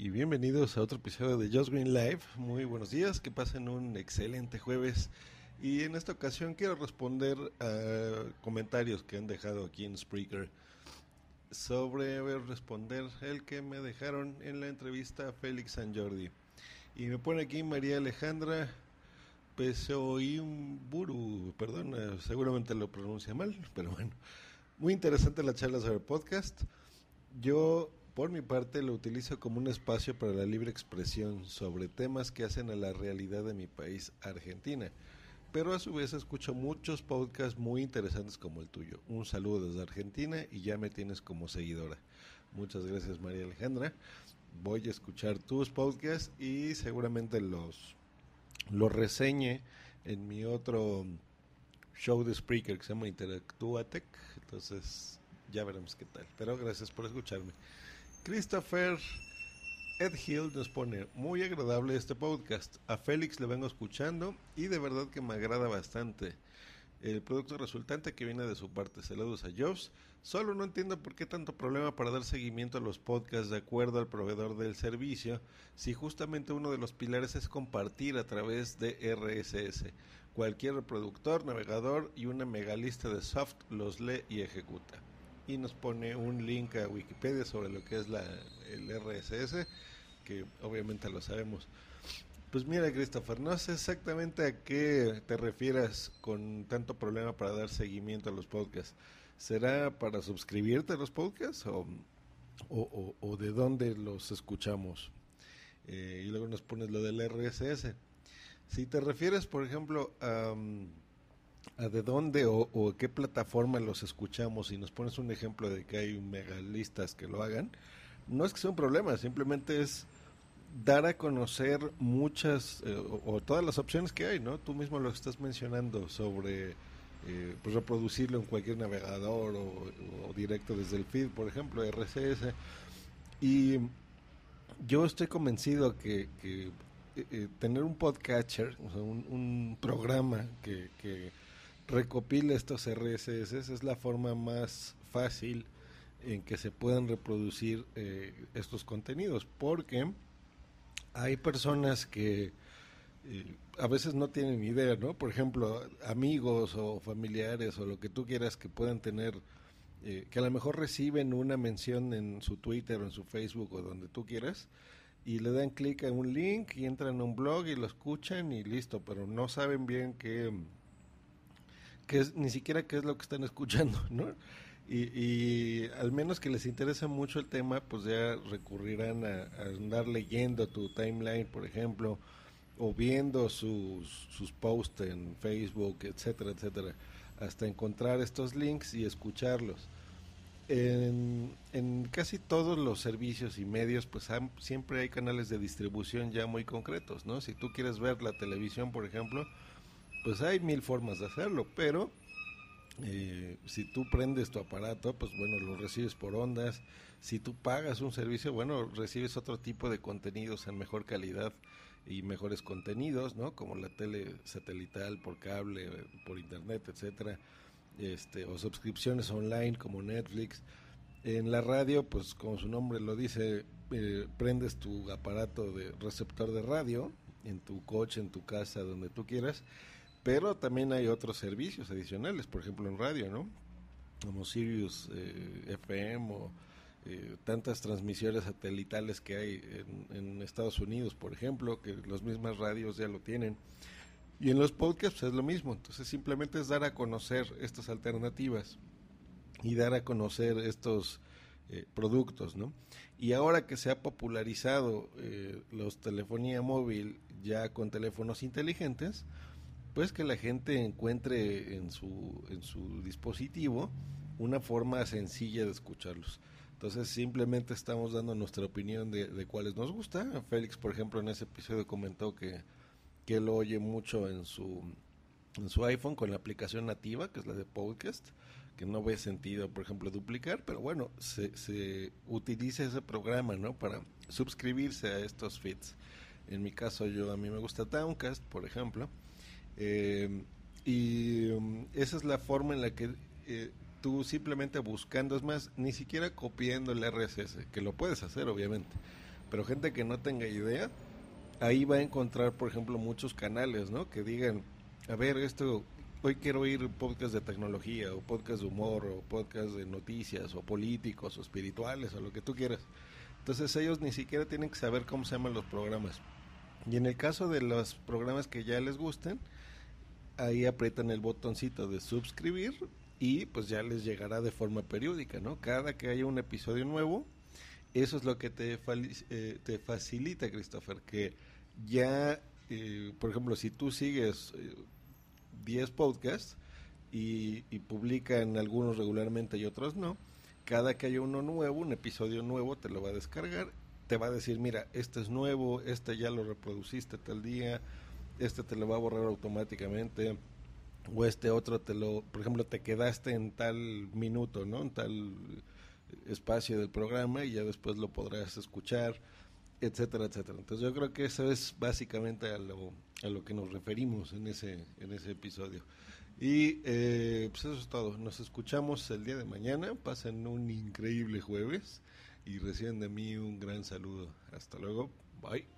Y bienvenidos a otro episodio de Just Green Live. Muy buenos días, que pasen un excelente jueves. Y en esta ocasión quiero responder a comentarios que han dejado aquí en Spreaker sobre responder el que me dejaron en la entrevista a Félix San Jordi. Y me pone aquí María Alejandra Pesoimburu, perdón, eh, seguramente lo pronuncia mal, pero bueno. Muy interesante la charla sobre podcast. Yo, por mi parte, lo utilizo como un espacio para la libre expresión sobre temas que hacen a la realidad de mi país, Argentina pero a su vez escucho muchos podcasts muy interesantes como el tuyo. Un saludo desde Argentina y ya me tienes como seguidora. Muchas gracias María Alejandra. Voy a escuchar tus podcasts y seguramente los, los reseñe en mi otro show de Spreaker que se llama Interactuatec. Entonces ya veremos qué tal. Pero gracias por escucharme. Christopher Ed Hill nos pone, muy agradable este podcast. A Félix le vengo escuchando y de verdad que me agrada bastante. El producto resultante que viene de su parte. Saludos a Jobs. Solo no entiendo por qué tanto problema para dar seguimiento a los podcasts de acuerdo al proveedor del servicio, si justamente uno de los pilares es compartir a través de RSS. Cualquier reproductor, navegador y una megalista de soft los lee y ejecuta y nos pone un link a Wikipedia sobre lo que es la, el RSS, que obviamente lo sabemos. Pues mira, Christopher, no sé exactamente a qué te refieres con tanto problema para dar seguimiento a los podcasts. ¿Será para suscribirte a los podcasts o, o, de dónde los escuchamos? Eh, y luego nos pones lo del RSS. Si te refieres, por ejemplo, a a de dónde o, qué plataforma los escuchamos y nos pones un ejemplo de que hay megalistas que lo hagan, no es que sea un problema, simplemente es dar a conocer muchas eh, o, todas las opciones que hay, ¿no? Tú mismo lo estás mencionando sobre eh, pues reproducirlo en cualquier navegador o, directo desde el feed, por ejemplo, RCS. Y yo estoy convencido que, eh, tener un podcatcher, o un, programa que recopila estos RSS es la forma más fácil en que se puedan reproducir eh, estos contenidos porque hay personas que eh, a veces no tienen idea, ¿no? Por ejemplo, amigos o familiares o lo que tú quieras que puedan tener, eh, que a lo mejor reciben una mención en su Twitter o en su Facebook o donde tú quieras y le dan clic en un link y entran a un blog y lo escuchan y listo, pero no saben bien qué que es, ni siquiera qué es lo que están escuchando, ¿no? Y, al menos que les interese mucho el tema, pues ya recurrirán a, andar leyendo tu timeline, por ejemplo, o viendo sus, sus posts en Facebook, etcétera, etcétera, hasta encontrar estos links y escucharlos. En, en casi todos los servicios y medios, pues siempre hay canales de distribución ya muy concretos, ¿no? Si tú quieres ver la televisión, por ejemplo, pues hay mil formas de hacerlo, pero eh, si tú prendes tu aparato, pues bueno, lo recibes por ondas. Si tú pagas un servicio, bueno, recibes otro tipo de contenidos en mejor calidad y mejores contenidos, ¿no? Como la tele satelital por cable, por internet, etcétera, este, o suscripciones online como Netflix. En la radio, pues como su nombre lo dice, eh, prendes tu aparato de receptor de radio en tu coche, en tu casa, donde tú quieras, pero también hay otros servicios adicionales, por ejemplo en radio, ¿no? Como Sirius eh, FM o eh, tantas transmisiones satelitales que hay en, Estados Unidos, por ejemplo, que las mismas radios ya lo tienen. Y en los podcasts es lo mismo, entonces simplemente es dar a conocer estas alternativas y dar a conocer estos eh, productos, ¿no? Y ahora que se ha popularizado los telefonía móvil ya con teléfonos inteligentes, pues que la gente encuentre en su, en su dispositivo una forma sencilla de escucharlos. Entonces simplemente estamos dando nuestra opinión de, de cuáles nos gusta. Félix, por ejemplo, en ese episodio comentó que, que él oye mucho en su, en su iPhone con la aplicación nativa, que es la de podcast, que no ve sentido, por ejemplo, duplicar, pero bueno, se, se utiliza ese programa, ¿no? Para suscribirse a estos feeds. En mi caso, yo a mí me gusta Downcast, por ejemplo. Eh, y um, esa es la forma en la que eh, tú simplemente buscando, es más, ni siquiera copiando el RSS, que lo puedes hacer obviamente, pero gente que no tenga idea, ahí va a encontrar, por ejemplo, muchos canales, ¿no? Que digan, a ver, esto, hoy quiero oír podcast de tecnología, o podcast de humor, o podcast de noticias, o políticos, o espirituales, o lo que tú quieras. Entonces ellos ni siquiera tienen que saber cómo se llaman los programas. Y en el caso de los programas que ya les gusten, ahí aprietan el botoncito de suscribir y pues ya les llegará de forma periódica, ¿no? Cada que haya un episodio nuevo, eso es lo que te, eh, te facilita, Christopher, que ya, eh, por ejemplo, si tú sigues 10 eh, podcasts y, y publican algunos regularmente y otros no, cada que haya uno nuevo, un episodio nuevo, te lo va a descargar, te va a decir, mira, este es nuevo, este ya lo reproduciste tal día, este te lo va a borrar automáticamente o este otro te lo, por ejemplo, te quedaste en tal minuto, ¿no? En tal espacio del programa y ya después lo podrás escuchar, etcétera, etcétera. Entonces yo creo que eso es básicamente a lo, a lo que nos referimos en ese, en ese episodio. Y eh, pues eso es todo. Nos escuchamos el día de mañana. Pasen un increíble jueves y reciban de mí un gran saludo. Hasta luego. Bye.